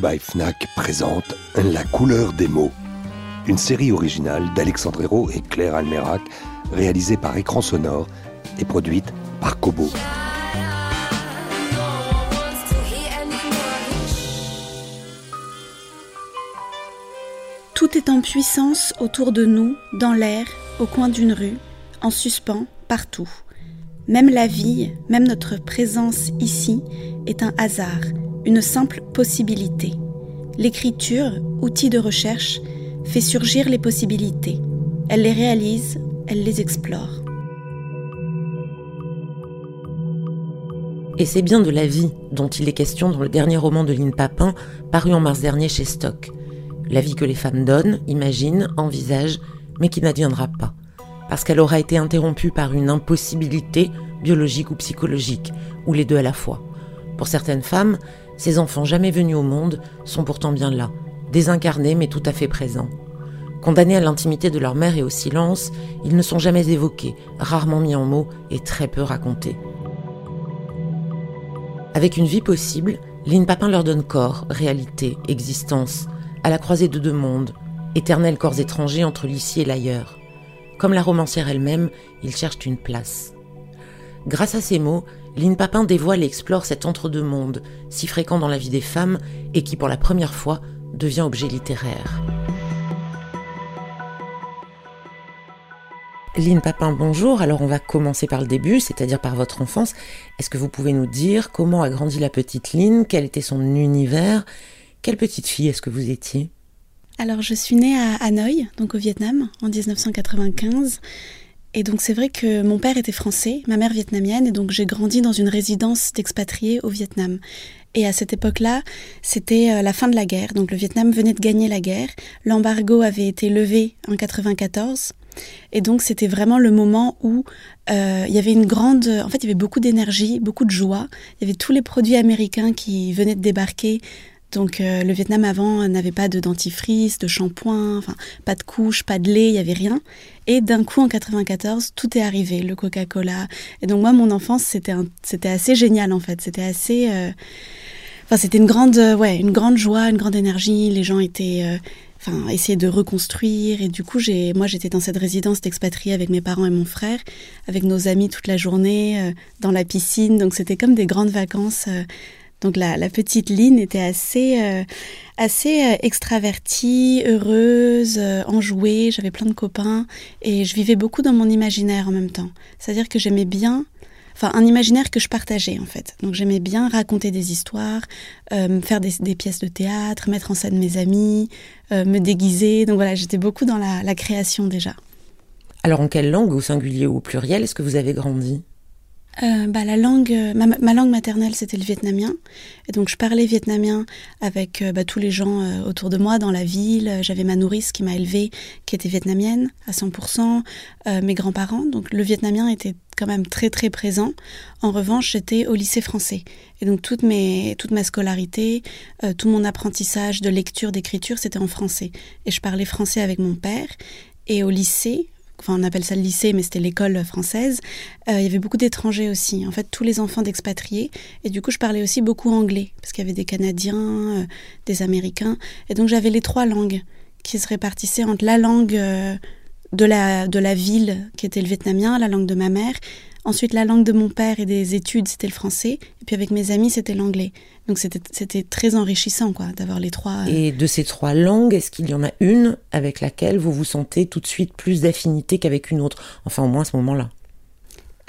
By Fnac présente La couleur des mots, une série originale d'Alexandre Hérault et Claire Almerac, réalisée par Écran Sonore et produite par Kobo. Tout est en puissance autour de nous, dans l'air, au coin d'une rue, en suspens, partout. Même la vie, même notre présence ici, est un hasard, une simple possibilité. L'écriture, outil de recherche, fait surgir les possibilités. Elle les réalise, elle les explore. Et c'est bien de la vie dont il est question dans le dernier roman de Lynn Papin, paru en mars dernier chez Stock la vie que les femmes donnent, imaginent, envisagent, mais qui n'adviendra pas, parce qu'elle aura été interrompue par une impossibilité biologique ou psychologique, ou les deux à la fois. Pour certaines femmes, ces enfants jamais venus au monde sont pourtant bien là, désincarnés mais tout à fait présents. Condamnés à l'intimité de leur mère et au silence, ils ne sont jamais évoqués, rarement mis en mots et très peu racontés. Avec une vie possible, Lynn Papin leur donne corps, réalité, existence, à la croisée de deux mondes, éternels corps étrangers entre l'ici et l'ailleurs. Comme la romancière elle-même, ils cherchent une place. Grâce à ces mots, Lynn Papin dévoile et explore cet entre-deux-mondes, si fréquent dans la vie des femmes et qui, pour la première fois, devient objet littéraire. Lynn Papin, bonjour. Alors on va commencer par le début, c'est-à-dire par votre enfance. Est-ce que vous pouvez nous dire comment a grandi la petite Lynn, quel était son univers? Quelle petite fille est-ce que vous étiez? Alors, je suis née à Hanoï, donc au Vietnam, en 1995. Et donc, c'est vrai que mon père était français, ma mère vietnamienne, et donc j'ai grandi dans une résidence d'expatriés au Vietnam. Et à cette époque-là, c'était euh, la fin de la guerre. Donc, le Vietnam venait de gagner la guerre. L'embargo avait été levé en 94. Et donc c'était vraiment le moment où euh, il y avait une grande, en fait il y avait beaucoup d'énergie, beaucoup de joie. Il y avait tous les produits américains qui venaient de débarquer donc euh, le Vietnam avant n'avait pas de dentifrice, de shampoing, enfin pas de couche, pas de lait, il y avait rien. Et d'un coup en 94, tout est arrivé, le Coca-Cola. Et donc moi mon enfance c'était assez génial en fait, c'était assez euh, enfin c'était une grande euh, ouais, une grande joie, une grande énergie, les gens étaient enfin essayer de reconstruire et du coup j'ai moi j'étais dans cette résidence d'expatriés avec mes parents et mon frère avec nos amis toute la journée dans la piscine donc c'était comme des grandes vacances donc la, petite Lynn était assez, euh, assez euh, extravertie, heureuse, euh, enjouée, j'avais plein de copains et je vivais beaucoup dans mon imaginaire en même temps. C'est-à-dire que j'aimais bien, enfin un imaginaire que je partageais en fait. Donc j'aimais bien raconter des histoires, faire des, pièces de théâtre, mettre en scène mes amis, me déguiser. Donc voilà, j'étais beaucoup dans la, la création déjà. Alors en quelle langue, au singulier ou au pluriel, est-ce que vous avez grandi? Euh, bah, la langue, euh, ma, langue maternelle, c'était le vietnamien. Et donc, je parlais vietnamien avec euh, bah, tous les gens autour de moi dans la ville. J'avais ma nourrice qui m'a élevée, qui était vietnamienne à 100%. mes grands-parents. Donc, le vietnamien était quand même très, très présent. En revanche, j'étais au lycée français. Et donc, toute, toute ma scolarité, tout mon apprentissage de lecture, d'écriture, c'était en français. Et je parlais français avec mon père. Et au lycée, enfin on appelle ça le lycée, mais c'était l'école française, euh, il y avait beaucoup d'étrangers aussi. En fait, tous les enfants d'expatriés. Et du coup, je parlais aussi beaucoup anglais, parce qu'il y avait des Canadiens, euh, des Américains. Et donc, j'avais les trois langues qui se répartissaient entre la langue euh, de, la, de la ville, qui était le vietnamien, la langue de ma mère, Ensuite, la langue de mon père et des études, c'était le français. Et puis avec mes amis, c'était l'anglais. Donc c'était très enrichissant, quoi, d'avoir les trois. Euh. Et de ces trois langues, est-ce qu'il y en a une avec laquelle vous vous sentez tout de suite plus d'affinité qu'avec une autre? Enfin, au moins à ce moment-là.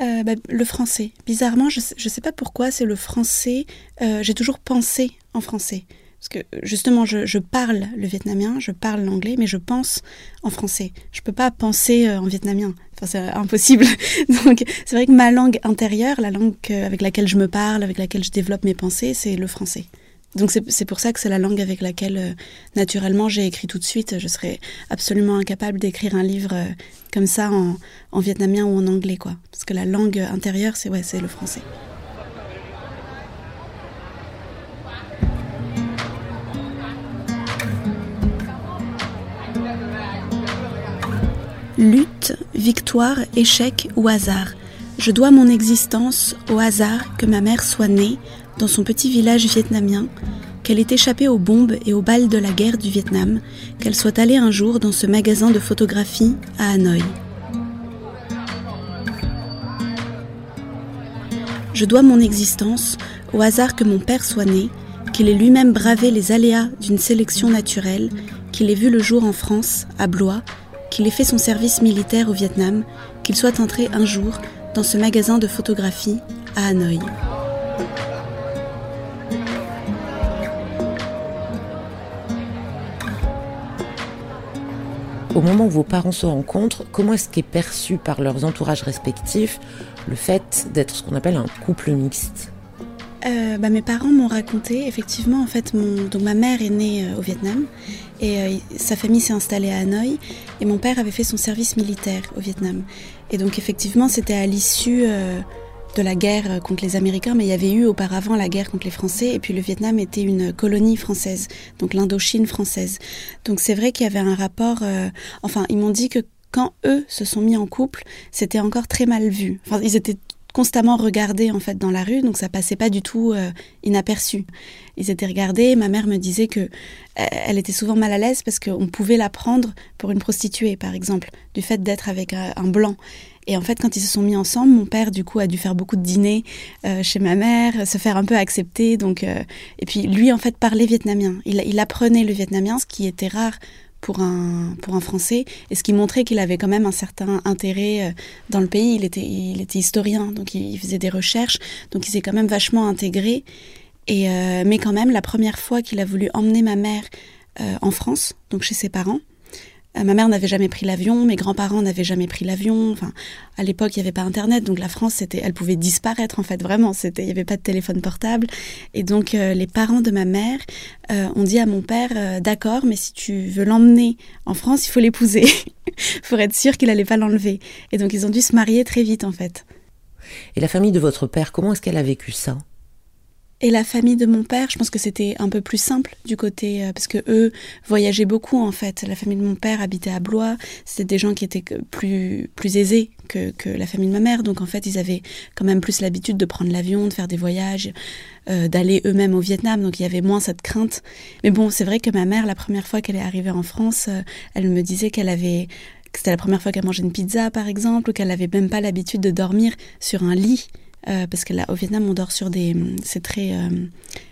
Euh, bah, le français. Bizarrement, je ne sais pas pourquoi, c'est le français. Euh, j'ai toujours pensé en français. Parce que justement, je, parle le vietnamien, je parle l'anglais, mais je pense en français. Je peux pas penser euh, en vietnamien. Enfin, c'est impossible. Donc, c'est vrai que ma langue intérieure, la langue avec laquelle je me parle, avec laquelle je développe mes pensées, c'est le français. Donc c'est pour ça que c'est la langue avec laquelle, euh, naturellement, j'ai écrit tout de suite. Je serais absolument incapable d'écrire un livre euh, comme ça en, en, vietnamien ou en anglais, quoi. Parce que la langue intérieure, c'est ouais, c'est le français. Lutte, victoire, échec ou hasard. Je dois mon existence au hasard que ma mère soit née dans son petit village vietnamien, qu'elle ait échappé aux bombes et aux balles de la guerre du Vietnam, qu'elle soit allée un jour dans ce magasin de photographie à Hanoï. Je dois mon existence au hasard que mon père soit né, qu'il ait lui-même bravé les aléas d'une sélection naturelle, qu'il ait vu le jour en France, à Blois, qu'il ait fait son service militaire au Vietnam, qu'il soit entré un jour dans ce magasin de photographie à Hanoï. Au moment où vos parents se rencontrent, comment est-ce qu'est perçu par leurs entourages respectifs le fait d'être ce qu'on appelle un couple mixte? Euh, bah, mes parents m'ont raconté, effectivement, en fait, mon, donc ma mère est née euh, au Vietnam et euh, sa famille s'est installée à Hanoï et mon père avait fait son service militaire au Vietnam. Et donc, effectivement, c'était à l'issue de la guerre contre les Américains, mais il y avait eu auparavant la guerre contre les Français, et puis le Vietnam était une colonie française, donc l'Indochine française. Donc c'est vrai qu'il y avait un rapport. enfin, ils m'ont dit que quand eux se sont mis en couple, c'était encore très mal vu. Enfin, ils étaient constamment regardés en fait dans la rue, donc ça passait pas du tout euh, inaperçu. Ils étaient regardés. Ma mère me disait que euh, elle était souvent mal à l'aise parce qu'on pouvait la prendre pour une prostituée, par exemple, du fait d'être avec euh, un blanc. Et en fait, quand ils se sont mis ensemble, mon père, du coup, a dû faire beaucoup de dîners chez ma mère, se faire un peu accepter. Donc, et puis lui, en fait, parlait vietnamien. Il, il apprenait le vietnamien, ce qui était rare pour un, pour un Français, et ce qui montrait qu'il avait quand même un certain intérêt euh, dans le pays. Il était, il était historien, donc il, faisait des recherches, donc il s'est quand même vachement intégré. Et, euh, mais quand même, la première fois qu'il a voulu emmener ma mère euh, en France, donc chez ses parents, ma mère n'avait jamais pris l'avion, mes grands-parents n'avaient jamais pris l'avion. Enfin, à l'époque, il n'y avait pas Internet, donc la France, c'était, elle pouvait disparaître en fait, vraiment. C'était, il n'y avait pas de téléphone portable, et donc euh, les parents de ma mère euh, ont dit à mon père, d'accord, mais si tu veux l'emmener en France, il faut l'épouser pour être sûr qu'il n'allait pas l'enlever. Et donc ils ont dû se marier très vite en fait. Et la famille de votre père, comment est-ce qu'elle a vécu ça? Et la famille de mon père, je pense que c'était un peu plus simple du côté euh, parce que eux voyageaient beaucoup en fait. La famille de mon père habitait à Blois, c'était des gens qui étaient plus plus aisés que, que, la famille de ma mère, donc en fait ils avaient quand même plus l'habitude de prendre l'avion, de faire des voyages, euh, d'aller eux-mêmes au Vietnam, donc il y avait moins cette crainte. Mais bon, c'est vrai que ma mère, la première fois qu'elle est arrivée en France, euh, elle me disait qu'elle avait que c'était la première fois qu'elle mangeait une pizza par exemple, ou qu'elle n'avait même pas l'habitude de dormir sur un lit euh, parce que là, au Vietnam, on dort sur des. C'est très. Euh,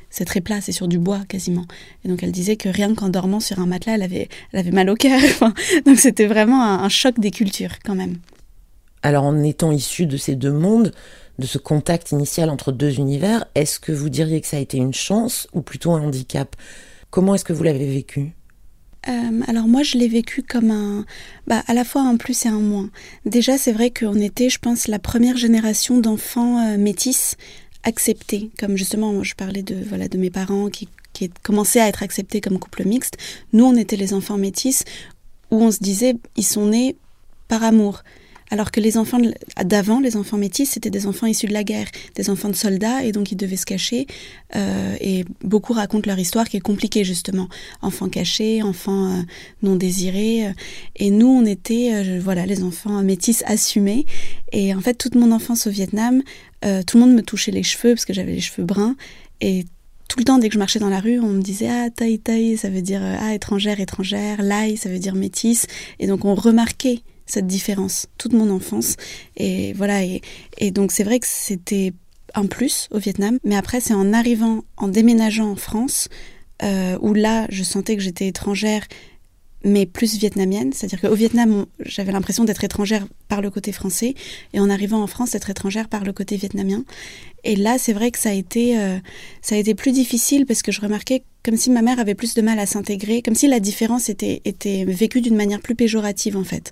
c'est très plat, c'est sur du bois quasiment. Et donc elle disait que rien qu'en dormant sur un matelas, elle avait, elle avait mal au cœur. donc c'était vraiment un, choc des cultures quand même. Alors en étant issu de ces deux mondes, de ce contact initial entre deux univers, est-ce que vous diriez que ça a été une chance ou plutôt un handicap? Comment est-ce que vous l'avez vécu? Euh, alors moi, je l'ai vécu comme un, bah, à la fois un plus et un moins. Déjà, c'est vrai qu'on était, je pense, la première génération d'enfants euh, métis acceptés, comme justement, je parlais de voilà de mes parents qui qui commençaient à être acceptés comme couple mixte. Nous, on était les enfants métis où on se disait, ils sont nés par amour. Alors que les enfants d'avant, les enfants métis, c'était des enfants issus de la guerre, des enfants de soldats, et donc ils devaient se cacher. Euh, et beaucoup racontent leur histoire qui est compliquée justement. Enfants cachés, enfants euh, non désirés. Euh. Et nous, on était, voilà, les enfants métis assumés. Et en fait, toute mon enfance au Vietnam, tout le monde me touchait les cheveux parce que j'avais les cheveux bruns. Et tout le temps, dès que je marchais dans la rue, on me disait ah taille taille, ça veut dire ah étrangère étrangère, lai ça veut dire métisse, et donc on remarquait cette différence toute mon enfance. Et voilà, et, donc c'est vrai que c'était un plus au Vietnam, mais après c'est en arrivant, en déménageant en France, euh, où là je sentais que j'étais étrangère mais plus vietnamienne. C'est-à-dire qu'au Vietnam, j'avais l'impression d'être étrangère par le côté français, et en arrivant en France, d'être étrangère par le côté vietnamien. Et là, c'est vrai que ça a été, euh, ça a été plus difficile parce que je remarquais comme si ma mère avait plus de mal à s'intégrer, comme si la différence était, était vécue d'une manière plus péjorative en fait.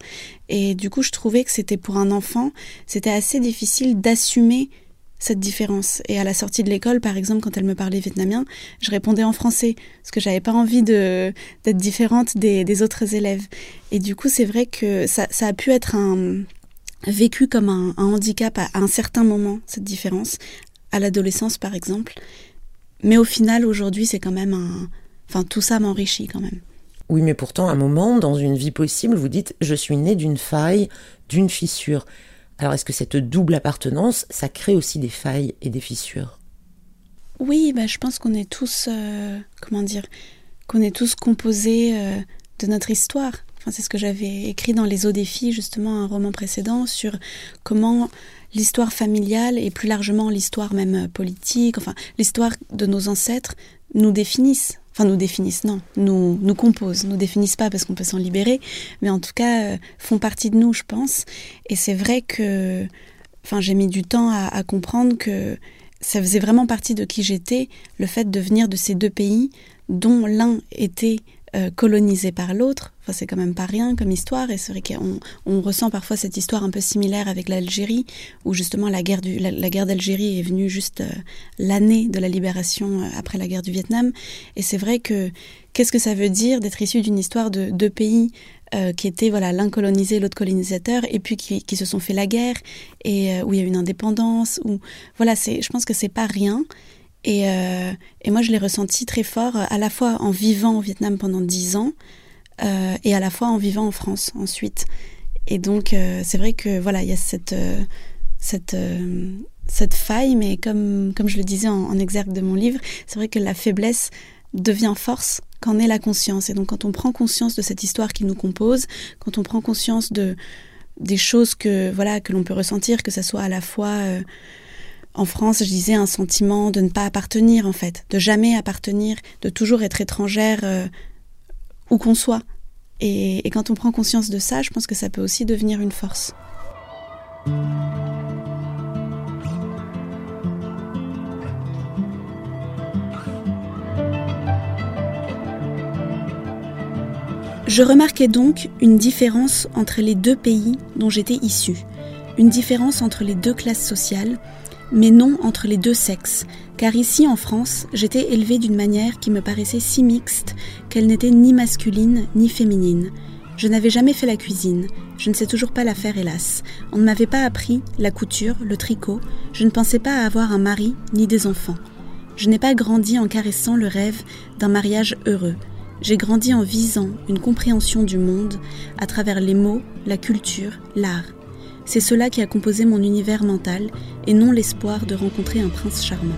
Et du coup, je trouvais que c'était pour un enfant, c'était assez difficile d'assumer cette différence. Et à la sortie de l'école, par exemple, quand elle me parlait vietnamien, je répondais en français parce que j'avais pas envie d'être différente des, autres élèves. Et du coup, c'est vrai que ça, a pu être un vécu comme un, handicap à, un certain moment cette différence, à l'adolescence par exemple. Mais au final, aujourd'hui, c'est quand même un, enfin, tout ça m'enrichit quand même. Oui, mais pourtant, à un moment, dans une vie possible, vous dites je suis né d'une faille, d'une fissure. Alors est-ce que cette double appartenance, ça crée aussi des failles et des fissures? Oui, bah, je pense qu'on est tous, euh, comment dire, qu'on est tous composés euh, de notre histoire. Enfin, c'est ce que j'avais écrit dans Les eaux des filles, justement, un roman précédent, sur comment l'histoire familiale et plus largement l'histoire même politique, enfin l'histoire de nos ancêtres nous définissent enfin nous définissent, non, nous, nous composent, nous définissent pas parce qu'on peut s'en libérer, mais en tout cas euh, font partie de nous, je pense. Et c'est vrai que, enfin, j'ai mis du temps à, à, comprendre que ça faisait vraiment partie de qui j'étais, le fait de venir de ces deux pays dont l'un était euh, colonisé par l'autre. Enfin, c'est quand même pas rien comme histoire. Et c'est vrai qu'on on ressent parfois cette histoire un peu similaire avec l'Algérie, où justement la guerre, du, la, guerre d'Algérie est venue juste euh, l'année de la libération euh, après la guerre du Vietnam. Et c'est vrai que qu'est-ce que ça veut dire d'être issu d'une histoire de deux pays qui étaient voilà l'un colonisé, l'autre colonisateur, et puis qui, qui, se sont fait la guerre et où il y a une indépendance. Où voilà, c'est, je pense que c'est pas rien. Et, euh, et, moi, je l'ai ressenti très fort, euh, à la fois en vivant au Vietnam pendant dix ans euh, et à la fois en vivant en France ensuite. Et donc, c'est vrai que voilà, il y a cette, cette, cette faille, mais comme, comme je le disais en, exergue de mon livre, c'est vrai que la faiblesse devient force qu'en est la conscience. Et donc, quand on prend conscience de cette histoire qui nous compose, quand on prend conscience de des choses que voilà que l'on peut ressentir, que ça soit à la fois en France, je disais un sentiment de ne pas appartenir en fait, de jamais appartenir, de toujours être étrangère euh, où qu'on soit. Et, et, quand on prend conscience de ça, je pense que ça peut aussi devenir une force. Je remarquais donc une différence entre les deux pays dont j'étais issue, une différence entre les deux classes sociales, mais non entre les deux sexes, car ici en France, j'étais élevée d'une manière qui me paraissait si mixte qu'elle n'était ni masculine ni féminine. Je n'avais jamais fait la cuisine, je ne sais toujours pas la faire hélas. On ne m'avait pas appris la couture, le tricot, je ne pensais pas avoir un mari ni des enfants. Je n'ai pas grandi en caressant le rêve d'un mariage heureux. J'ai grandi en visant une compréhension du monde à travers les mots, la culture, l'art. C'est cela qui a composé mon univers mental et non l'espoir de rencontrer un prince charmant.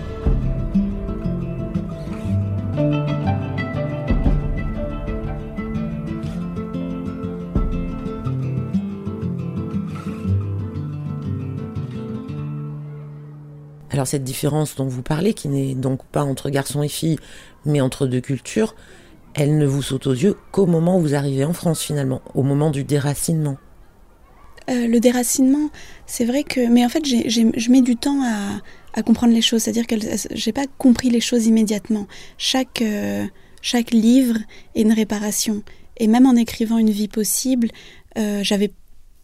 Alors cette différence dont vous parlez, qui n'est donc pas entre garçons et filles, mais entre deux cultures, elle ne vous saute aux yeux qu'au moment où vous arrivez en France finalement, au moment du déracinement. Euh, le déracinement, c'est vrai que. Mais en fait, je mets du temps à, comprendre les choses. C'est-à-dire que j'ai pas compris les choses immédiatement. Chaque, euh, chaque livre est une réparation. Et même en écrivant Une vie possible, euh, j'avais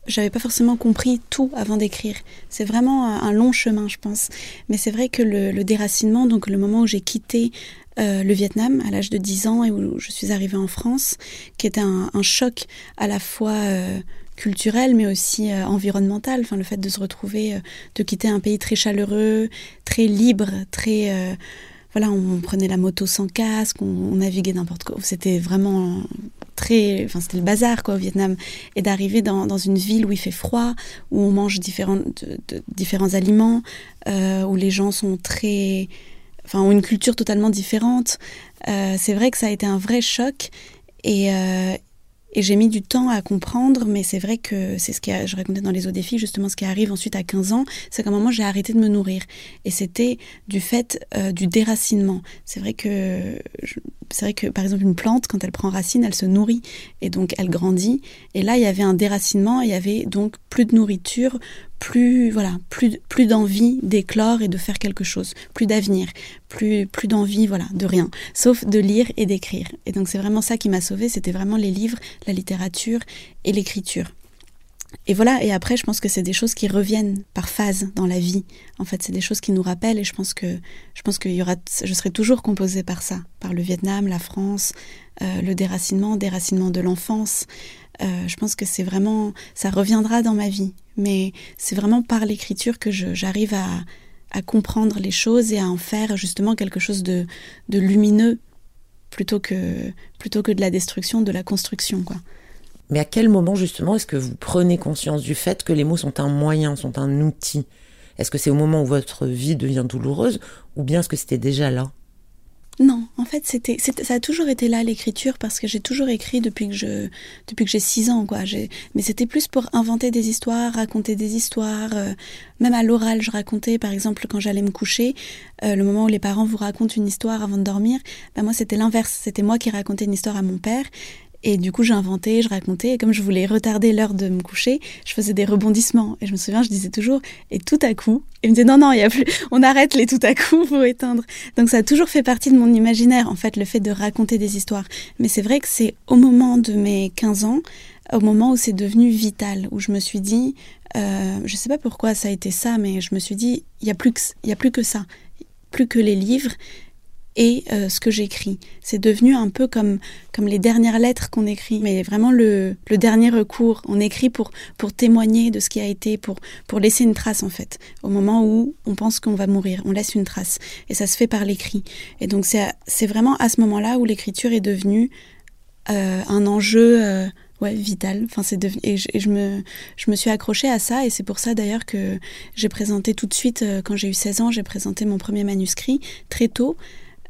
j'avais pas forcément compris tout avant d'écrire. C'est vraiment un, long chemin, je pense. Mais c'est vrai que le, déracinement, donc le moment où j'ai quitté euh, le Vietnam à l'âge de 10 ans et où je suis arrivée en France, qui était un, choc à la fois culturel mais aussi euh, environnemental. Enfin le fait de se retrouver euh, de quitter un pays très chaleureux très libre très euh, voilà on, prenait la moto sans casque on, naviguait n'importe quoi. C'était vraiment très enfin c'était le bazar quoi au Vietnam. Et d'arriver dans, dans une ville où il fait froid où on mange différents différents aliments où les gens sont très enfin ont une culture totalement différente c'est vrai que ça a été un vrai choc. Et, Et j'ai mis du temps à comprendre, mais c'est vrai que c'est ce que je racontais dans les eaux des filles, justement ce qui arrive ensuite à 15 ans, c'est qu'à un moment j'ai arrêté de me nourrir. Et c'était du fait euh, du déracinement. C'est vrai que c'est vrai que par exemple une plante, quand elle prend racine, elle se nourrit et donc elle grandit. Et là, il y avait un déracinement, il y avait donc plus de nourriture, plus voilà, plus plus d'envie d'éclore et de faire quelque chose, plus d'avenir, plus plus d'envie voilà de rien, sauf de lire et d'écrire. Et donc c'est vraiment ça qui m'a sauvée, c'était vraiment les livres, la littérature et l'écriture. Et voilà, et après, je pense que c'est des choses qui reviennent par phase dans la vie. En fait, c'est des choses qui nous rappellent, et je pense que je pense y aura, je serai toujours composée par ça, par le Vietnam, la France, euh, le déracinement, déracinement de l'enfance. Euh, je pense que c'est vraiment, ça reviendra dans ma vie, mais c'est vraiment par l'écriture que j'arrive à, comprendre les choses et à en faire justement quelque chose de, lumineux plutôt que plutôt que de la destruction, de la construction. Mais à quel moment justement est-ce que vous prenez conscience du fait que les mots sont un moyen, sont un outil? Est-ce que c'est au moment où votre vie devient douloureuse ou bien est-ce que c'était déjà là? Non, en fait, c'était, ça a toujours été là l'écriture parce que j'ai toujours écrit depuis que je, depuis que j'ai six ans, quoi. Mais c'était plus pour inventer des histoires, raconter des histoires. Euh, même à l'oral, je racontais, par exemple, quand j'allais me coucher, euh, le moment où les parents vous racontent une histoire avant de dormir. Ben moi, c'était l'inverse. C'était moi qui racontais une histoire à mon père et du coup, j'inventais, je racontais, et comme je voulais retarder l'heure de me coucher, je faisais des rebondissements. Et je me souviens, je disais toujours, et tout à coup, il me disait, non, non, il y a plus, on arrête les tout à coup, faut éteindre. Donc ça a toujours fait partie de mon imaginaire, en fait, le fait de raconter des histoires. Mais c'est vrai que c'est au moment de mes 15 ans, au moment où c'est devenu vital, où je me suis dit, euh, je sais pas pourquoi ça a été ça, mais je me suis dit, il n'y a, plus y a plus que ça, plus que les livres, et euh, ce que j'écris. C'est devenu un peu comme, comme les dernières lettres qu'on écrit, mais vraiment le, le, dernier recours. On écrit pour, pour témoigner de ce qui a été, pour, pour laisser une trace en fait. Au moment où on pense qu'on va mourir, on laisse une trace. Et ça se fait par l'écrit. Et donc c'est vraiment à ce moment-là où l'écriture est devenue euh, un enjeu... Euh, ouais, vital. Enfin, c'est devenu et, je, et je, me je me suis accrochée à ça et c'est pour ça d'ailleurs que j'ai présenté tout de suite euh, quand j'ai eu 16 ans, j'ai présenté mon premier manuscrit très tôt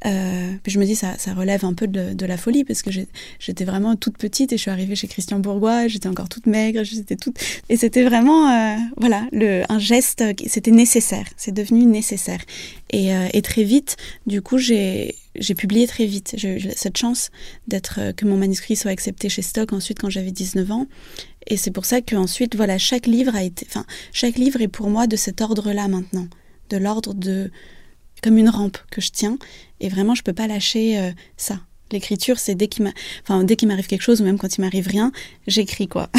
euh, puis je me dis, ça, ça relève un peu de, la folie parce que j'étais vraiment toute petite et je suis arrivée chez Christian Bourgois, j'étais encore toute maigre, j'étais toute. Et c'était vraiment, euh, voilà, le, un geste, c'était nécessaire, c'est devenu nécessaire. Et, euh, et, très vite, du coup, j'ai publié très vite. J'ai eu cette chance d'être, que mon manuscrit soit accepté chez Stock ensuite quand j'avais 19 ans. Et c'est pour ça qu'ensuite, voilà, chaque livre a été, enfin, chaque livre est pour moi de cet ordre-là maintenant, de l'ordre de comme une rampe que je tiens. Et vraiment, je peux pas lâcher euh, ça. L'écriture, c'est dès qu'il enfin, dès qu'il m'arrive quelque chose, ou même quand il m'arrive rien, j'écris quoi.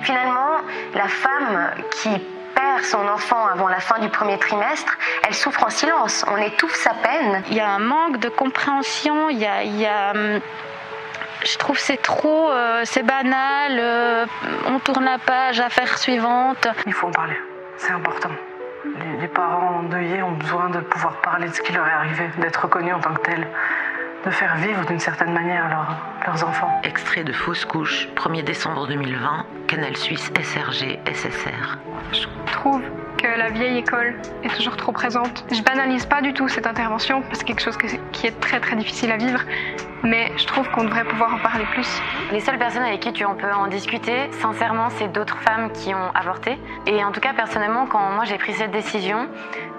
Finalement, la femme qui perd son enfant avant la fin du premier trimestre, elle souffre en silence. On étouffe sa peine. Il y a un manque de compréhension, il y a, il y a hum, je trouve c'est trop, euh, c'est banal, euh, on tourne la page, affaire suivante. Il faut en parler, c'est important. Les, parents endeuillés ont besoin de pouvoir parler de ce qui leur est arrivé, d'être reconnus en tant que tels, de faire vivre d'une certaine manière leurs enfants. Extrait de Fausse couche, 1er décembre 2020, Canal Suisse SRG SSR. Je trouve que la vieille école est toujours trop présente. Je banalise pas du tout cette intervention parce que c'est quelque chose qui est très très difficile à vivre, mais je trouve qu'on devrait pouvoir en parler plus. Les seules personnes avec qui tu en peux en discuter, sincèrement, c'est d'autres femmes qui ont avorté. Et en tout cas, personnellement, quand moi j'ai pris cette décision,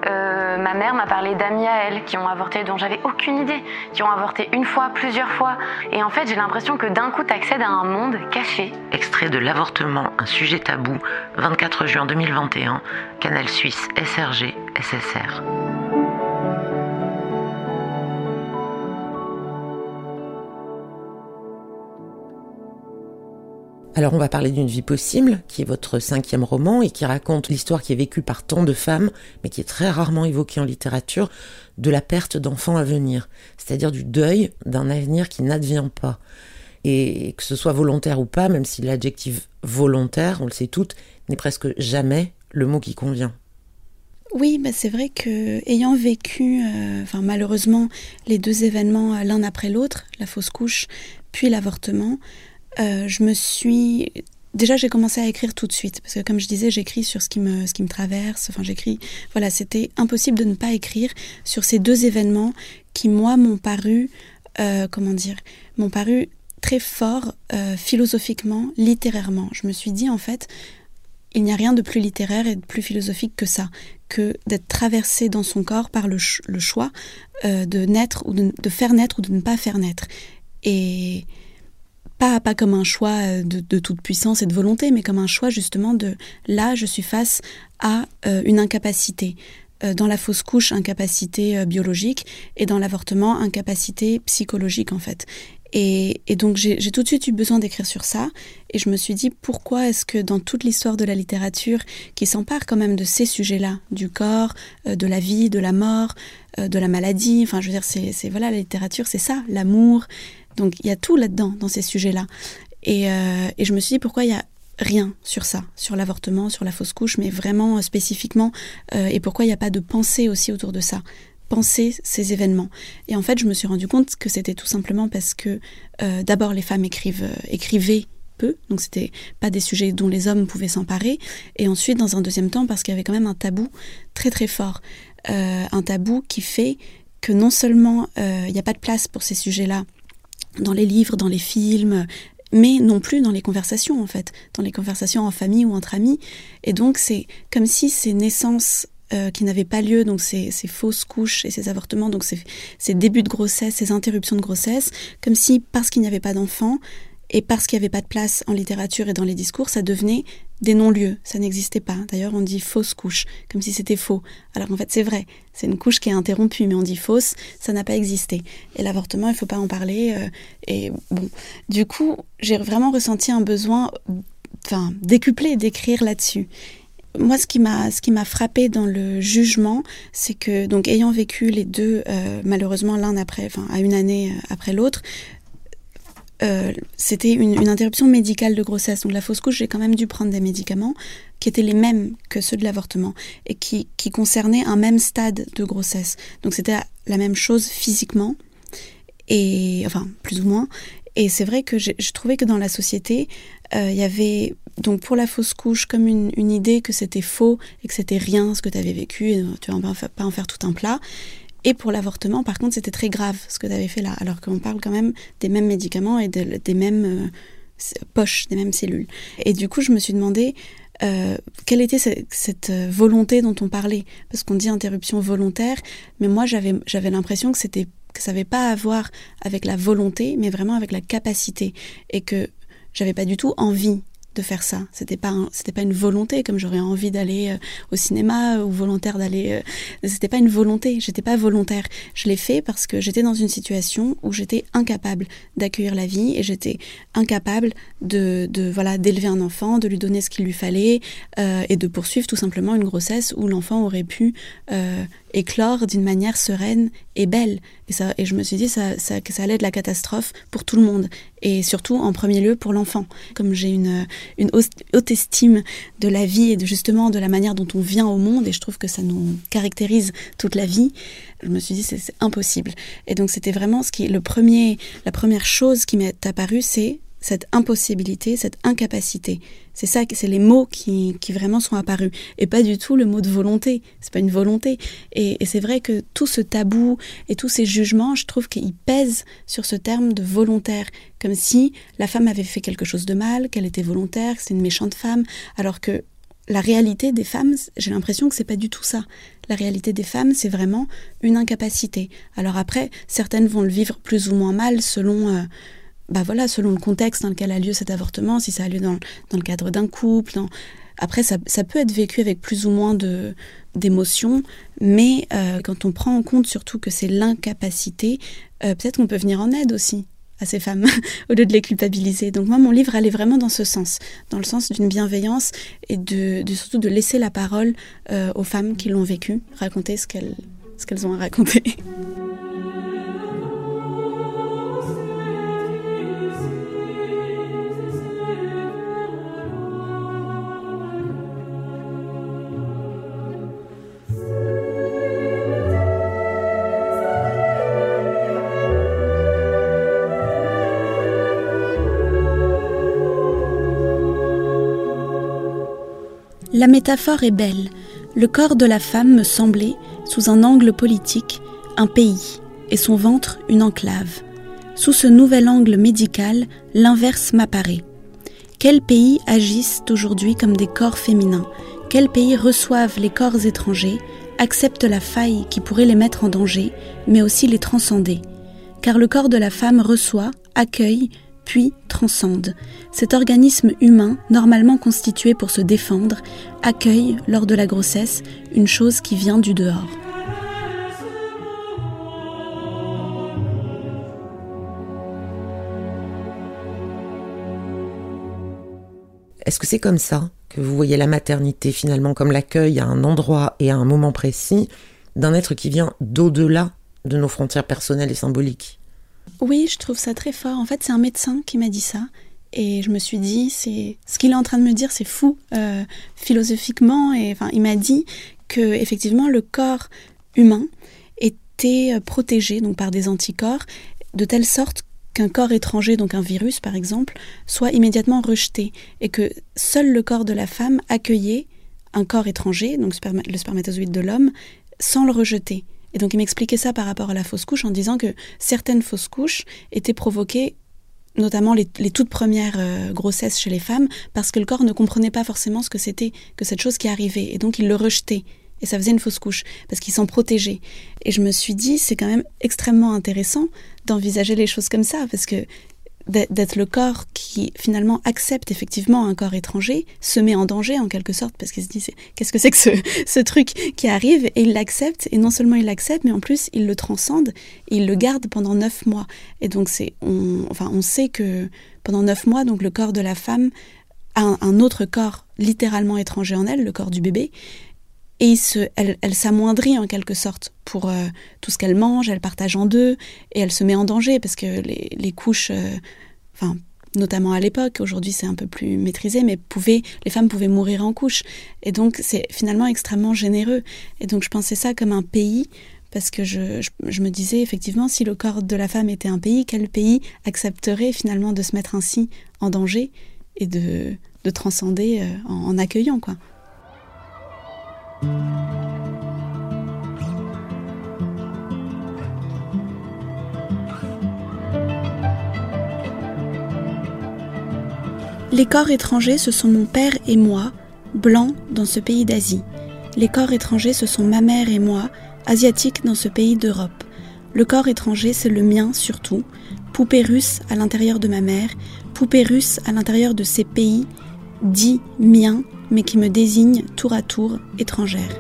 euh, ma mère m'a parlé d'amis à elle qui ont avorté dont j'avais aucune idée, qui ont avorté une fois, plusieurs fois. Et en fait, j'ai l'impression que d'un coup, tu accèdes à un monde caché. Extrait de L'avortement, un sujet tabou, 24 juin 2021, Canal Suisse SRG SSR. Alors on va parler d'une vie possible, qui est votre cinquième roman et qui raconte l'histoire qui est vécue par tant de femmes, mais qui est très rarement évoquée en littérature, de la perte d'enfants à venir, c'est-à-dire du deuil d'un avenir qui n'advient pas. Et que ce soit volontaire ou pas, même si l'adjectif volontaire, on le sait toutes, n'est presque jamais le mot qui convient. Oui, c'est vrai que ayant vécu, euh, enfin malheureusement, les deux événements euh, l'un après l'autre, la fausse couche puis l'avortement, euh, je me suis déjà j'ai commencé à écrire tout de suite parce que comme je disais j'écris sur ce qui me ce qui me traverse enfin j'écris voilà c'était impossible de ne pas écrire sur ces deux événements qui moi m'ont paru euh, comment dire m'ont paru très fort euh, philosophiquement, littérairement. Je me suis dit en fait, il n'y a rien de plus littéraire et de plus philosophique que ça, que d'être traversé dans son corps par le, choix euh, de naître ou de, faire naître ou de ne pas faire naître. Et pas, comme un choix euh, de, toute puissance et de volonté, mais comme un choix justement de là, je suis face à une incapacité, euh, dans la fausse couche, incapacité euh, biologique, et dans l'avortement, incapacité psychologique en fait. Et, donc j'ai tout de suite eu besoin d'écrire sur ça, et je me suis dit pourquoi est-ce que dans toute l'histoire de la littérature, qui s'empare quand même de ces sujets-là, du corps, euh, de la vie, de la mort, de la maladie, enfin je veux dire, c'est voilà, la littérature, c'est ça, l'amour, donc il y a tout là-dedans, dans ces sujets-là. Et, et, je me suis dit pourquoi il y a rien sur ça, sur l'avortement, sur la fausse couche, mais vraiment euh, spécifiquement, euh, et pourquoi il n'y a pas de pensée aussi autour de ça? Penser ces événements. Et en fait, je me suis rendu compte que c'était tout simplement parce que euh, d'abord les femmes écrivent, écrivaient peu, donc c'était pas des sujets dont les hommes pouvaient s'emparer, et ensuite dans un deuxième temps parce qu'il y avait quand même un tabou très très fort, un tabou qui fait que non seulement il n'y a pas de place pour ces sujets-là dans les livres, dans les films, mais non plus dans les conversations en fait, dans les conversations en famille ou entre amis. Et donc c'est comme si ces naissances euh, qui n'avaient pas lieu, donc ces, fausses couches et ces avortements, donc ces, ces, débuts de grossesse, ces interruptions de grossesse, comme si parce qu'il n'y avait pas d'enfants et parce qu'il n'y avait pas de place en littérature et dans les discours, ça devenait des non-lieux, ça n'existait pas. D'ailleurs, on dit fausse couche, comme si c'était faux. Alors en fait, c'est vrai, c'est une couche qui est interrompue, mais on dit fausse, ça n'a pas existé. Et l'avortement, il faut pas en parler. Euh, et bon, du coup, j'ai vraiment ressenti un besoin, enfin, décuplé d'écrire là-dessus. Moi, ce qui m'a, ce qui m'a frappé dans le jugement, c'est que, donc, ayant vécu les deux, euh, malheureusement l'un après, enfin, à une année euh, après l'autre, euh, c'était une, interruption médicale de grossesse. Donc la fausse couche, j'ai quand même dû prendre des médicaments qui étaient les mêmes que ceux de l'avortement et qui, concernaient un même stade de grossesse. Donc c'était la même chose physiquement, et enfin plus ou moins. Et c'est vrai que je trouvais que dans la société, euh, il y avait donc pour la fausse couche comme une, une idée que c'était faux et que c'était rien ce que tu avais vécu et tu vas pas en faire tout un plat. Et pour l'avortement, par contre, c'était très grave ce que tu avais fait là, alors qu'on parle quand même des mêmes médicaments et des mêmes euh, poches, des mêmes cellules. Et du coup, je me suis demandé euh, quelle était cette, euh, volonté dont on parlait, parce qu'on dit interruption volontaire, mais moi j'avais j'avais l'impression que c'était que ça n'avait pas à voir avec la volonté, mais vraiment avec la capacité, et que j'avais pas du tout envie de faire ça. C'était pas pas une volonté comme j'aurais envie d'aller euh, au cinéma ou volontaire d'aller. Euh, c'était pas une volonté. J'étais pas volontaire. Je l'ai fait parce que j'étais dans une situation où j'étais incapable d'accueillir la vie et j'étais incapable de, de voilà d'élever un enfant, de lui donner ce qu'il lui fallait euh, et de poursuivre tout simplement une grossesse où l'enfant aurait pu éclore d'une manière sereine et belle. Et, ça, et je me suis dit ça, ça, que ça allait être la catastrophe pour tout le monde. Et surtout, en premier lieu, pour l'enfant. Comme j'ai une, une haute estime de la vie et de justement de la manière dont on vient au monde, et je trouve que ça nous caractérise toute la vie, je me suis dit c'est impossible. Et donc c'était vraiment ce qui le premier, la première chose qui m'est apparue, c'est cette impossibilité, cette incapacité. C'est ça, c'est les mots qui, qui, vraiment sont apparus et pas du tout le mot de volonté. C'est pas une volonté. Et, c'est vrai que tout ce tabou et tous ces jugements, je trouve qu'ils pèsent sur ce terme de volontaire, comme si la femme avait fait quelque chose de mal, qu'elle était volontaire, que c'est une méchante femme, alors que la réalité des femmes, j'ai l'impression que c'est pas du tout ça. La réalité des femmes, c'est vraiment une incapacité. Alors après, certaines vont le vivre plus ou moins mal selon euh, bah voilà, selon le contexte dans lequel a lieu cet avortement, si ça a lieu dans, dans le cadre d'un couple. Après, ça, ça, peut être vécu avec plus ou moins d'émotions, mais euh, quand on prend en compte surtout que c'est l'incapacité, euh, peut-être qu'on peut venir en aide aussi à ces femmes au lieu de les culpabiliser. Donc moi, mon livre allait vraiment dans ce sens, dans le sens d'une bienveillance et de, surtout de laisser la parole euh, aux femmes qui l'ont vécu, raconter ce qu'elles ce qu'elles ont à raconter. La métaphore est belle. Le corps de la femme me semblait, sous un angle politique, un pays, et son ventre une enclave. Sous ce nouvel angle médical, l'inverse m'apparaît. Quels pays agissent aujourd'hui comme des corps féminins? Quels pays reçoivent les corps étrangers, acceptent la faille qui pourrait les mettre en danger, mais aussi les transcender? Car le corps de la femme reçoit, accueille, puis transcende. Cet organisme humain, normalement constitué pour se défendre, accueille, lors de la grossesse, une chose qui vient du dehors. Est-ce que c'est comme ça que vous voyez la maternité finalement comme l'accueil à un endroit et à un moment précis d'un être qui vient d'au-delà de nos frontières personnelles et symboliques? Oui, je trouve ça très fort. En fait, c'est un médecin qui m'a dit ça. Et je me suis dit, c'est ce qu'il est en train de me dire, c'est fou euh, philosophiquement. Et enfin, il m'a dit que effectivement le corps humain était protégé donc par des anticorps de telle sorte qu'un corps étranger, donc un virus par exemple, soit immédiatement rejeté et que seul le corps de la femme accueillait un corps étranger, donc le spermatozoïde de l'homme, sans le rejeter. Et donc il m'expliquait ça par rapport à la fausse couche en disant que certaines fausses couches étaient provoquées notamment les, toutes premières euh, grossesses chez les femmes, parce que le corps ne comprenait pas forcément ce que c'était que cette chose qui arrivait, et donc il le rejetait et ça faisait une fausse couche parce qu'ils s'en protégeaient. Et je me suis dit, c'est quand même extrêmement intéressant d'envisager les choses comme ça parce que d'être le corps qui finalement accepte effectivement un corps étranger, se met en danger en quelque sorte, parce qu'il se dit qu'est-ce que c'est que ce, ce, truc qui arrive, et il l'accepte, et non seulement il l'accepte, mais en plus il le transcende, il le garde pendant neuf mois. Et donc c'est, on, enfin on sait que pendant neuf mois, donc le corps de la femme a un autre corps littéralement étranger en elle, le corps du bébé, et elle, s'amoindrit en quelque sorte pour euh, tout ce qu'elle mange, elle partage en deux et elle se met en danger parce que les, couches, euh, enfin notamment à l'époque, aujourd'hui c'est un peu plus maîtrisé, mais les femmes pouvaient mourir en couche et donc c'est finalement extrêmement généreux et donc je pensais ça comme un pays parce que je, me disais effectivement si le corps de la femme était un pays, quel pays accepterait finalement de se mettre ainsi en danger et de, transcender euh, en, en accueillant quoi? Les corps étrangers, ce sont mon père et moi, blancs dans ce pays d'Asie. Les corps étrangers, ce sont ma mère et moi, asiatiques dans ce pays d'Europe. Le corps étranger, c'est le mien surtout, poupée russe à l'intérieur de ma mère, poupée russe à l'intérieur de ces pays, dits miens, mais qui me désignent tour à tour étrangère.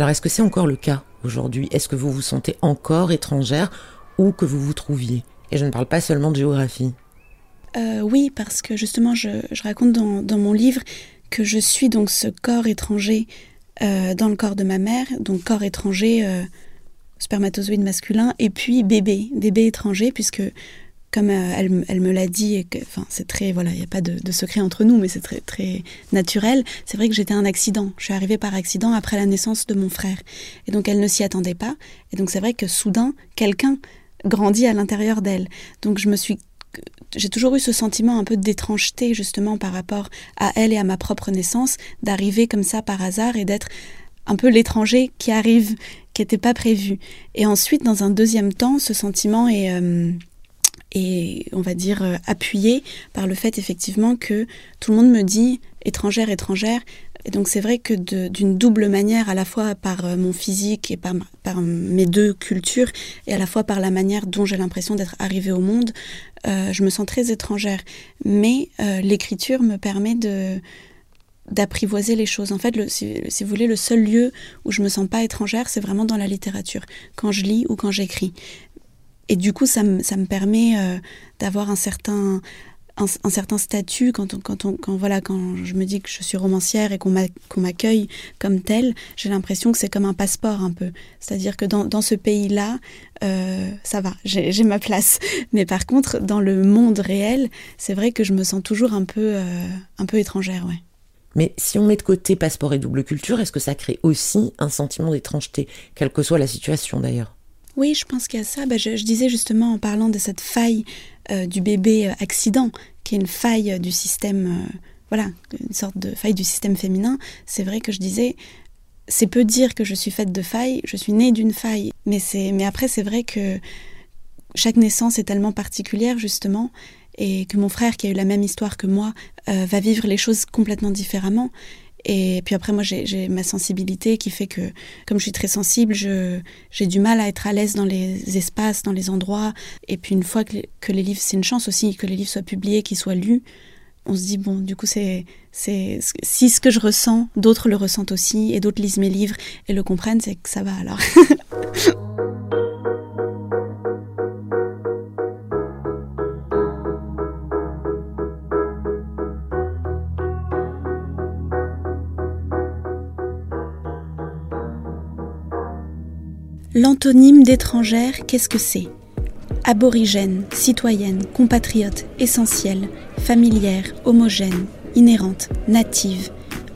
Alors est-ce que c'est encore le cas aujourd'hui? Est-ce que vous vous sentez encore étrangère ou que vous vous trouviez? Et je ne parle pas seulement de géographie. Euh, oui, parce que justement, je, raconte dans, mon livre que je suis donc ce corps étranger euh, dans le corps de ma mère, donc corps étranger, euh, spermatozoïde masculin, et puis bébé, bébé étranger, puisque comme euh, elle, me l'a dit, enfin, c'est très, voilà, il n'y a pas de, secret entre nous, mais c'est très, très naturel. C'est vrai que j'étais un accident. Je suis arrivée par accident après la naissance de mon frère. Et donc, elle ne s'y attendait pas. Et donc, c'est vrai que soudain, quelqu'un grandit à l'intérieur d'elle. Donc, je me suis j'ai toujours eu ce sentiment un peu d'étrangeté justement par rapport à elle et à ma propre naissance, d'arriver comme ça par hasard et d'être un peu l'étranger qui arrive, qui n'était pas prévu. Et ensuite, dans un deuxième temps, ce sentiment est, euh, et on va dire euh, appuyé par le fait effectivement que tout le monde me dit étrangère, étrangère. Et donc c'est vrai que d'une double manière, à la fois par euh, mon physique et par, par, mes deux cultures, et à la fois par la manière dont j'ai l'impression d'être arrivée au monde, euh, je me sens très étrangère. Mais l'écriture me permet de d'apprivoiser les choses. En fait, si, si, vous voulez, le seul lieu où je me sens pas étrangère, c'est vraiment dans la littérature, quand je lis ou quand j'écris. Et du coup, ça me, ça me permet euh, d'avoir un certain, un, certain statut quand, on, quand, on, quand, voilà, quand je me dis que je suis romancière et qu'on m'accueille comme telle, j'ai l'impression que c'est comme un passeport un peu. C'est-à-dire que dans, dans ce pays-là, euh, ça va, j'ai ma place. Mais par contre, dans le monde réel, c'est vrai que je me sens toujours un peu, euh, un peu étrangère. Ouais. Mais si on met de côté passeport et double culture, est-ce que ça crée aussi un sentiment d'étrangeté, quelle que soit la situation d'ailleurs? Oui, je pense qu'il y a ça. Bah, je, disais justement en parlant de cette faille du bébé accident, qui est une faille du système, voilà, une sorte de faille du système féminin, c'est vrai que je disais, c'est peu dire que je suis faite de failles, je suis née d'une faille, mais, c'est, mais après c'est vrai que chaque naissance est tellement particulière justement, et que mon frère, qui a eu la même histoire que moi, euh, va vivre les choses complètement différemment. Et puis après, moi, j'ai ma sensibilité qui fait que, comme je suis très sensible, j'ai du mal à être à l'aise dans les espaces, dans les endroits. Et puis une fois que que les livres, c'est une chance aussi que les livres soient publiés, qu'ils soient lus, on se dit, bon, du coup, c'est si ce que je ressens, d'autres le ressentent aussi, et d'autres lisent mes livres et le comprennent, c'est que ça va alors. L'antonyme d'étrangère, qu'est-ce que c'est? Aborigène, citoyenne, compatriote, essentielle, familière, homogène, inhérente, native,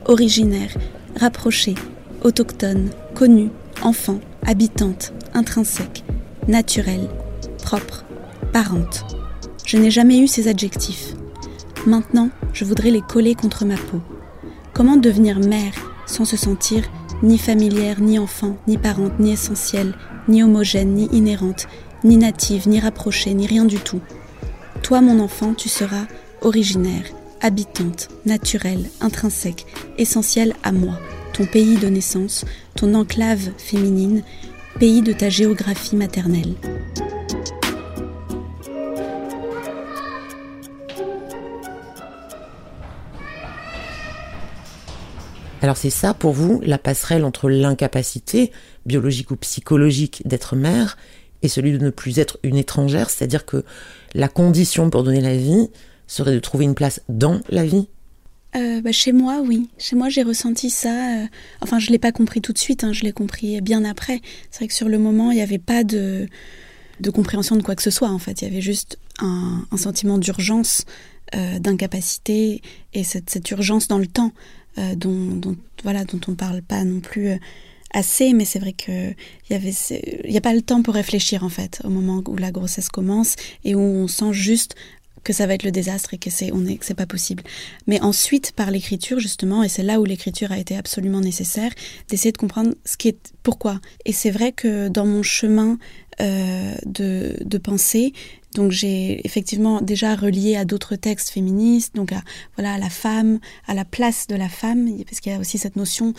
originaire, rapprochée, autochtone, connue, enfant, habitante, intrinsèque, naturelle, propre, parente. Je n'ai jamais eu ces adjectifs. Maintenant, je voudrais les coller contre ma peau. Comment devenir mère sans se sentir ni familière, ni enfant, ni parente, ni essentielle, ni homogène, ni inhérente, ni native, ni rapprochée, ni rien du tout. Toi, mon enfant, tu seras originaire, habitante, naturelle, intrinsèque, essentielle à moi, ton pays de naissance, ton enclave féminine, pays de ta géographie maternelle. Alors c'est ça pour vous la passerelle entre l'incapacité biologique ou psychologique d'être mère et celui de ne plus être une étrangère, c'est-à-dire que la condition pour donner la vie serait de trouver une place dans la vie? Euh, bah, chez moi, oui. Chez moi, j'ai ressenti ça. Euh, enfin, je l'ai pas compris tout de suite. Hein, je l'ai compris bien après. C'est vrai que sur le moment, il n'y avait pas de, de compréhension de quoi que ce soit. En fait, il y avait juste un, sentiment d'urgence, euh, d'incapacité et cette, cette, urgence dans le temps. Euh, dont, voilà, dont on parle pas non plus euh, assez, mais c'est vrai qu'il n'y a pas le temps pour réfléchir en fait au moment où la grossesse commence et où on sent juste que ça va être le désastre et que c'est on est c'est pas possible. Mais ensuite par l'écriture justement et c'est là où l'écriture a été absolument nécessaire d'essayer de comprendre ce qui est pourquoi. Et c'est vrai que dans mon chemin euh, de, de pensée, donc j'ai effectivement déjà relié à d'autres textes féministes, donc à, voilà, la femme, à la place de la femme, parce qu'il y a aussi cette notion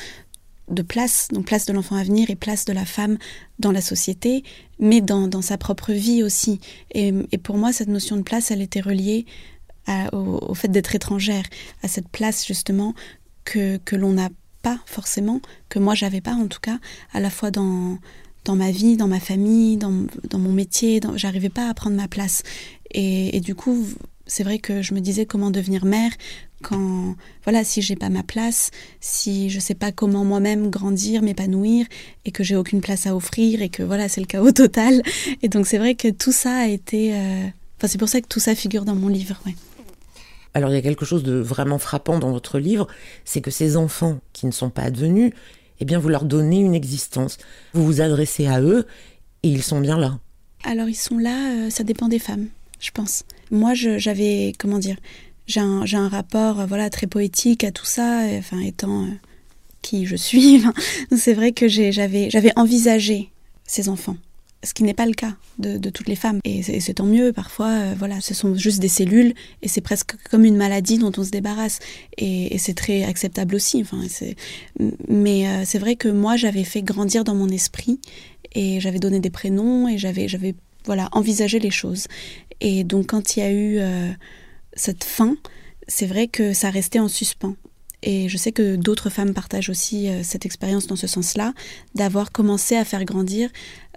de place, donc place de l'enfant à venir et place de la femme dans la société, mais dans, dans sa propre vie aussi. Et, et, pour moi, cette notion de place, elle était reliée au, au, fait d'être étrangère, à cette place justement que, que l'on n'a pas forcément, que moi j'avais pas en tout cas, à la fois dans, dans ma vie, dans ma famille, dans, mon métier. J'arrivais pas à prendre ma place. Et, du coup, c'est vrai que je me disais comment devenir mère quand, voilà, si j'ai pas ma place, si je sais pas comment moi-même grandir, m'épanouir, et que j'ai aucune place à offrir, et que voilà, c'est le chaos total. Et donc, c'est vrai que tout ça a été. Euh, enfin, c'est pour ça que tout ça figure dans mon livre. Ouais. Alors, il y a quelque chose de vraiment frappant dans votre livre, c'est que ces enfants qui ne sont pas advenus, eh bien vous leur donnez une existence. Vous vous adressez à eux et ils sont bien là. Alors ils sont là, euh, ça dépend des femmes, je pense. Moi j'avais, comment dire, j'ai un, rapport euh, voilà très poétique à tout ça, enfin étant euh, qui je suis. c'est vrai que j'avais envisagé ces enfants ce qui n'est pas le cas de, toutes les femmes. Et c'est tant mieux, parfois, euh, voilà, ce sont juste des cellules, et c'est presque comme une maladie dont on se débarrasse. Et, c'est très acceptable aussi. Enfin, mais euh, c'est vrai que moi, j'avais fait grandir dans mon esprit, et j'avais donné des prénoms, et j'avais voilà, envisagé les choses. Et donc, quand il y a eu euh, cette fin, c'est vrai que ça restait en suspens. Et je sais que d'autres femmes partagent aussi euh, cette expérience dans ce sens-là, d'avoir commencé à faire grandir,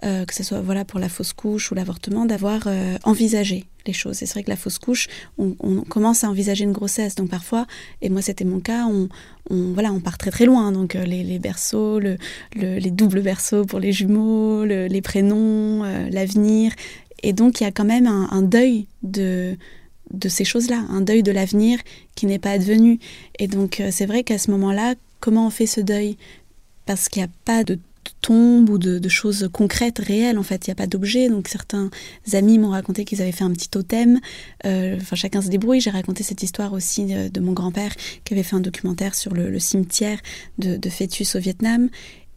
euh, que ce soit voilà pour la fausse couche ou l'avortement, d'avoir euh, envisagé les choses. Et c'est vrai que la fausse couche, on, commence à envisager une grossesse. Donc parfois, et moi c'était mon cas, on, voilà, on part très très loin. Donc les, berceaux, le, les doubles berceaux pour les jumeaux, les prénoms, l'avenir. Et donc il y a quand même un deuil de de ces choses-là, un deuil de l'avenir qui n'est pas advenu. Et donc euh, c'est vrai qu'à ce moment-là, comment on fait ce deuil? Parce qu'il n'y a pas de, tombes ou de, choses concrètes, réelles. En fait, il n'y a pas d'objet. Donc certains amis m'ont raconté qu'ils avaient fait un petit totem. Euh, enfin, chacun se débrouille. J'ai raconté cette histoire aussi de, mon grand-père qui avait fait un documentaire sur le, cimetière de, fœtus au Vietnam.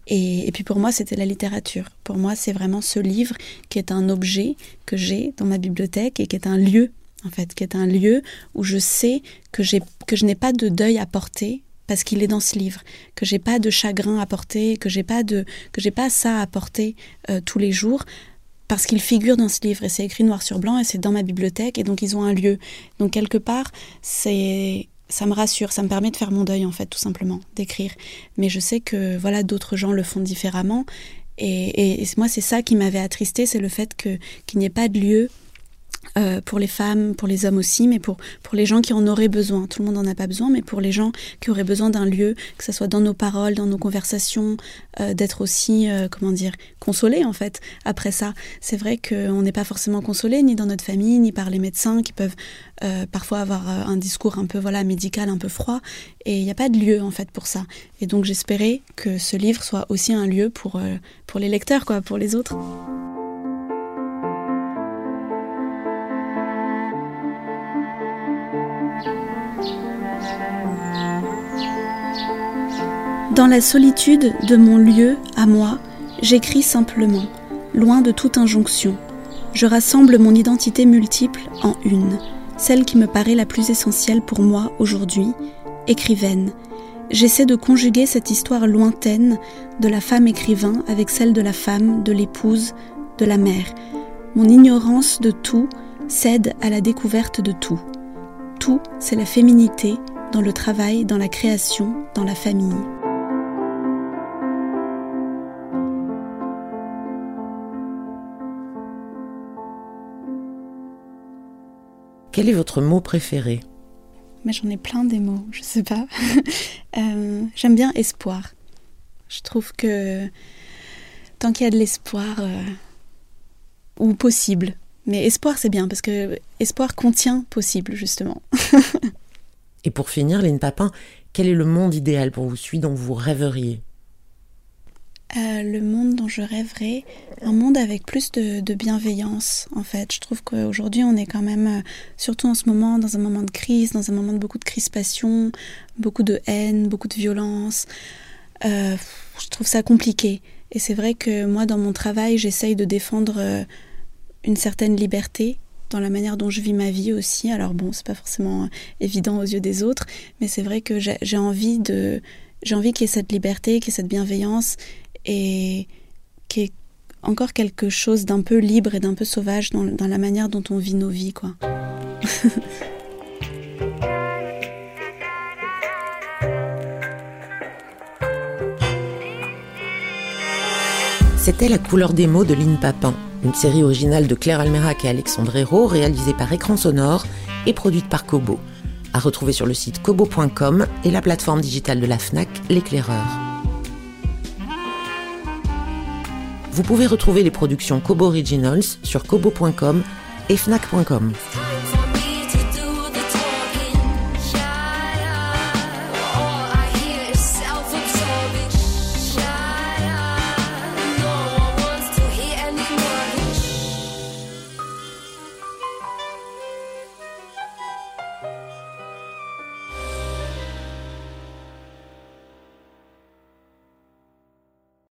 Et, et, puis pour moi, c'était la littérature. Pour moi, c'est vraiment ce livre qui est un objet que j'ai dans ma bibliothèque et qui est un lieu, en fait, qui est un lieu où je sais que, que je n'ai pas de deuil à porter parce qu'il est dans ce livre, que j'ai pas de chagrin à porter, que j'ai pas de que j'ai pas ça à porter euh, tous les jours parce qu'il figure dans ce livre et c'est écrit noir sur blanc et c'est dans ma bibliothèque et donc ils ont un lieu. Donc quelque part, c'est ça me rassure, ça me permet de faire mon deuil en fait tout simplement, d'écrire. Mais je sais que voilà d'autres gens le font différemment et, et moi c'est ça qui m'avait attristé, c'est le fait que qu'il n'y ait pas de lieu euh, pour les femmes, pour les hommes aussi, mais pour, pour les gens qui en auraient besoin. Tout le monde n'en a pas besoin, mais pour les gens qui auraient besoin d'un lieu, que ce soit dans nos paroles, dans nos conversations, euh, d'être aussi, euh, comment dire, consolés en fait. Après ça, c'est vrai qu'on n'est pas forcément consolé ni dans notre famille, ni par les médecins qui peuvent parfois avoir un discours un peu voilà médical, un peu froid, et il n'y a pas de lieu en fait pour ça. Et donc j'espérais que ce livre soit aussi un lieu pour, pour les lecteurs, quoi, pour les autres. Dans la solitude de mon lieu à moi, j'écris simplement, loin de toute injonction. Je rassemble mon identité multiple en une, celle qui me paraît la plus essentielle pour moi aujourd'hui, écrivaine. J'essaie de conjuguer cette histoire lointaine de la femme écrivain avec celle de la femme, de l'épouse, de la mère. Mon ignorance de tout cède à la découverte de tout. Tout, c'est la féminité dans le travail, dans la création, dans la famille. Quel est votre mot préféré? Mais j'en ai plein des mots, je sais pas. Euh, j'aime bien espoir. Je trouve que tant qu'il y a de l'espoir, euh, ou possible, mais espoir c'est bien parce que espoir contient possible justement. Et pour finir, Lynn Papin, quel est le monde idéal pour vous, celui dont vous rêveriez? Euh, le monde dont je rêverais, un monde avec plus de, bienveillance en fait. Je trouve qu'aujourd'hui on est quand même, euh, surtout en ce moment, dans un moment de crise, dans un moment de beaucoup de crispation, beaucoup de haine, beaucoup de violence. Euh, je trouve ça compliqué. Et c'est vrai que moi dans mon travail j'essaye de défendre une certaine liberté dans la manière dont je vis ma vie aussi. Alors bon, c'est pas forcément évident aux yeux des autres, mais c'est vrai que j'ai envie j'ai envie qu'il y ait cette liberté, qu'il y ait cette bienveillance et qui est encore quelque chose d'un peu libre et d'un peu sauvage dans, la manière dont on vit nos vies, quoi. C'était La couleur des mots de Lynn Papin, une série originale de Claire Almerac et Alexandre Hérault, réalisée par Écran Sonore et produite par Kobo. À retrouver sur le site kobo.com et la plateforme digitale de la FNAC, L'éclaireur. Vous pouvez retrouver les productions Kobo Originals sur kobo.com et fnac.com.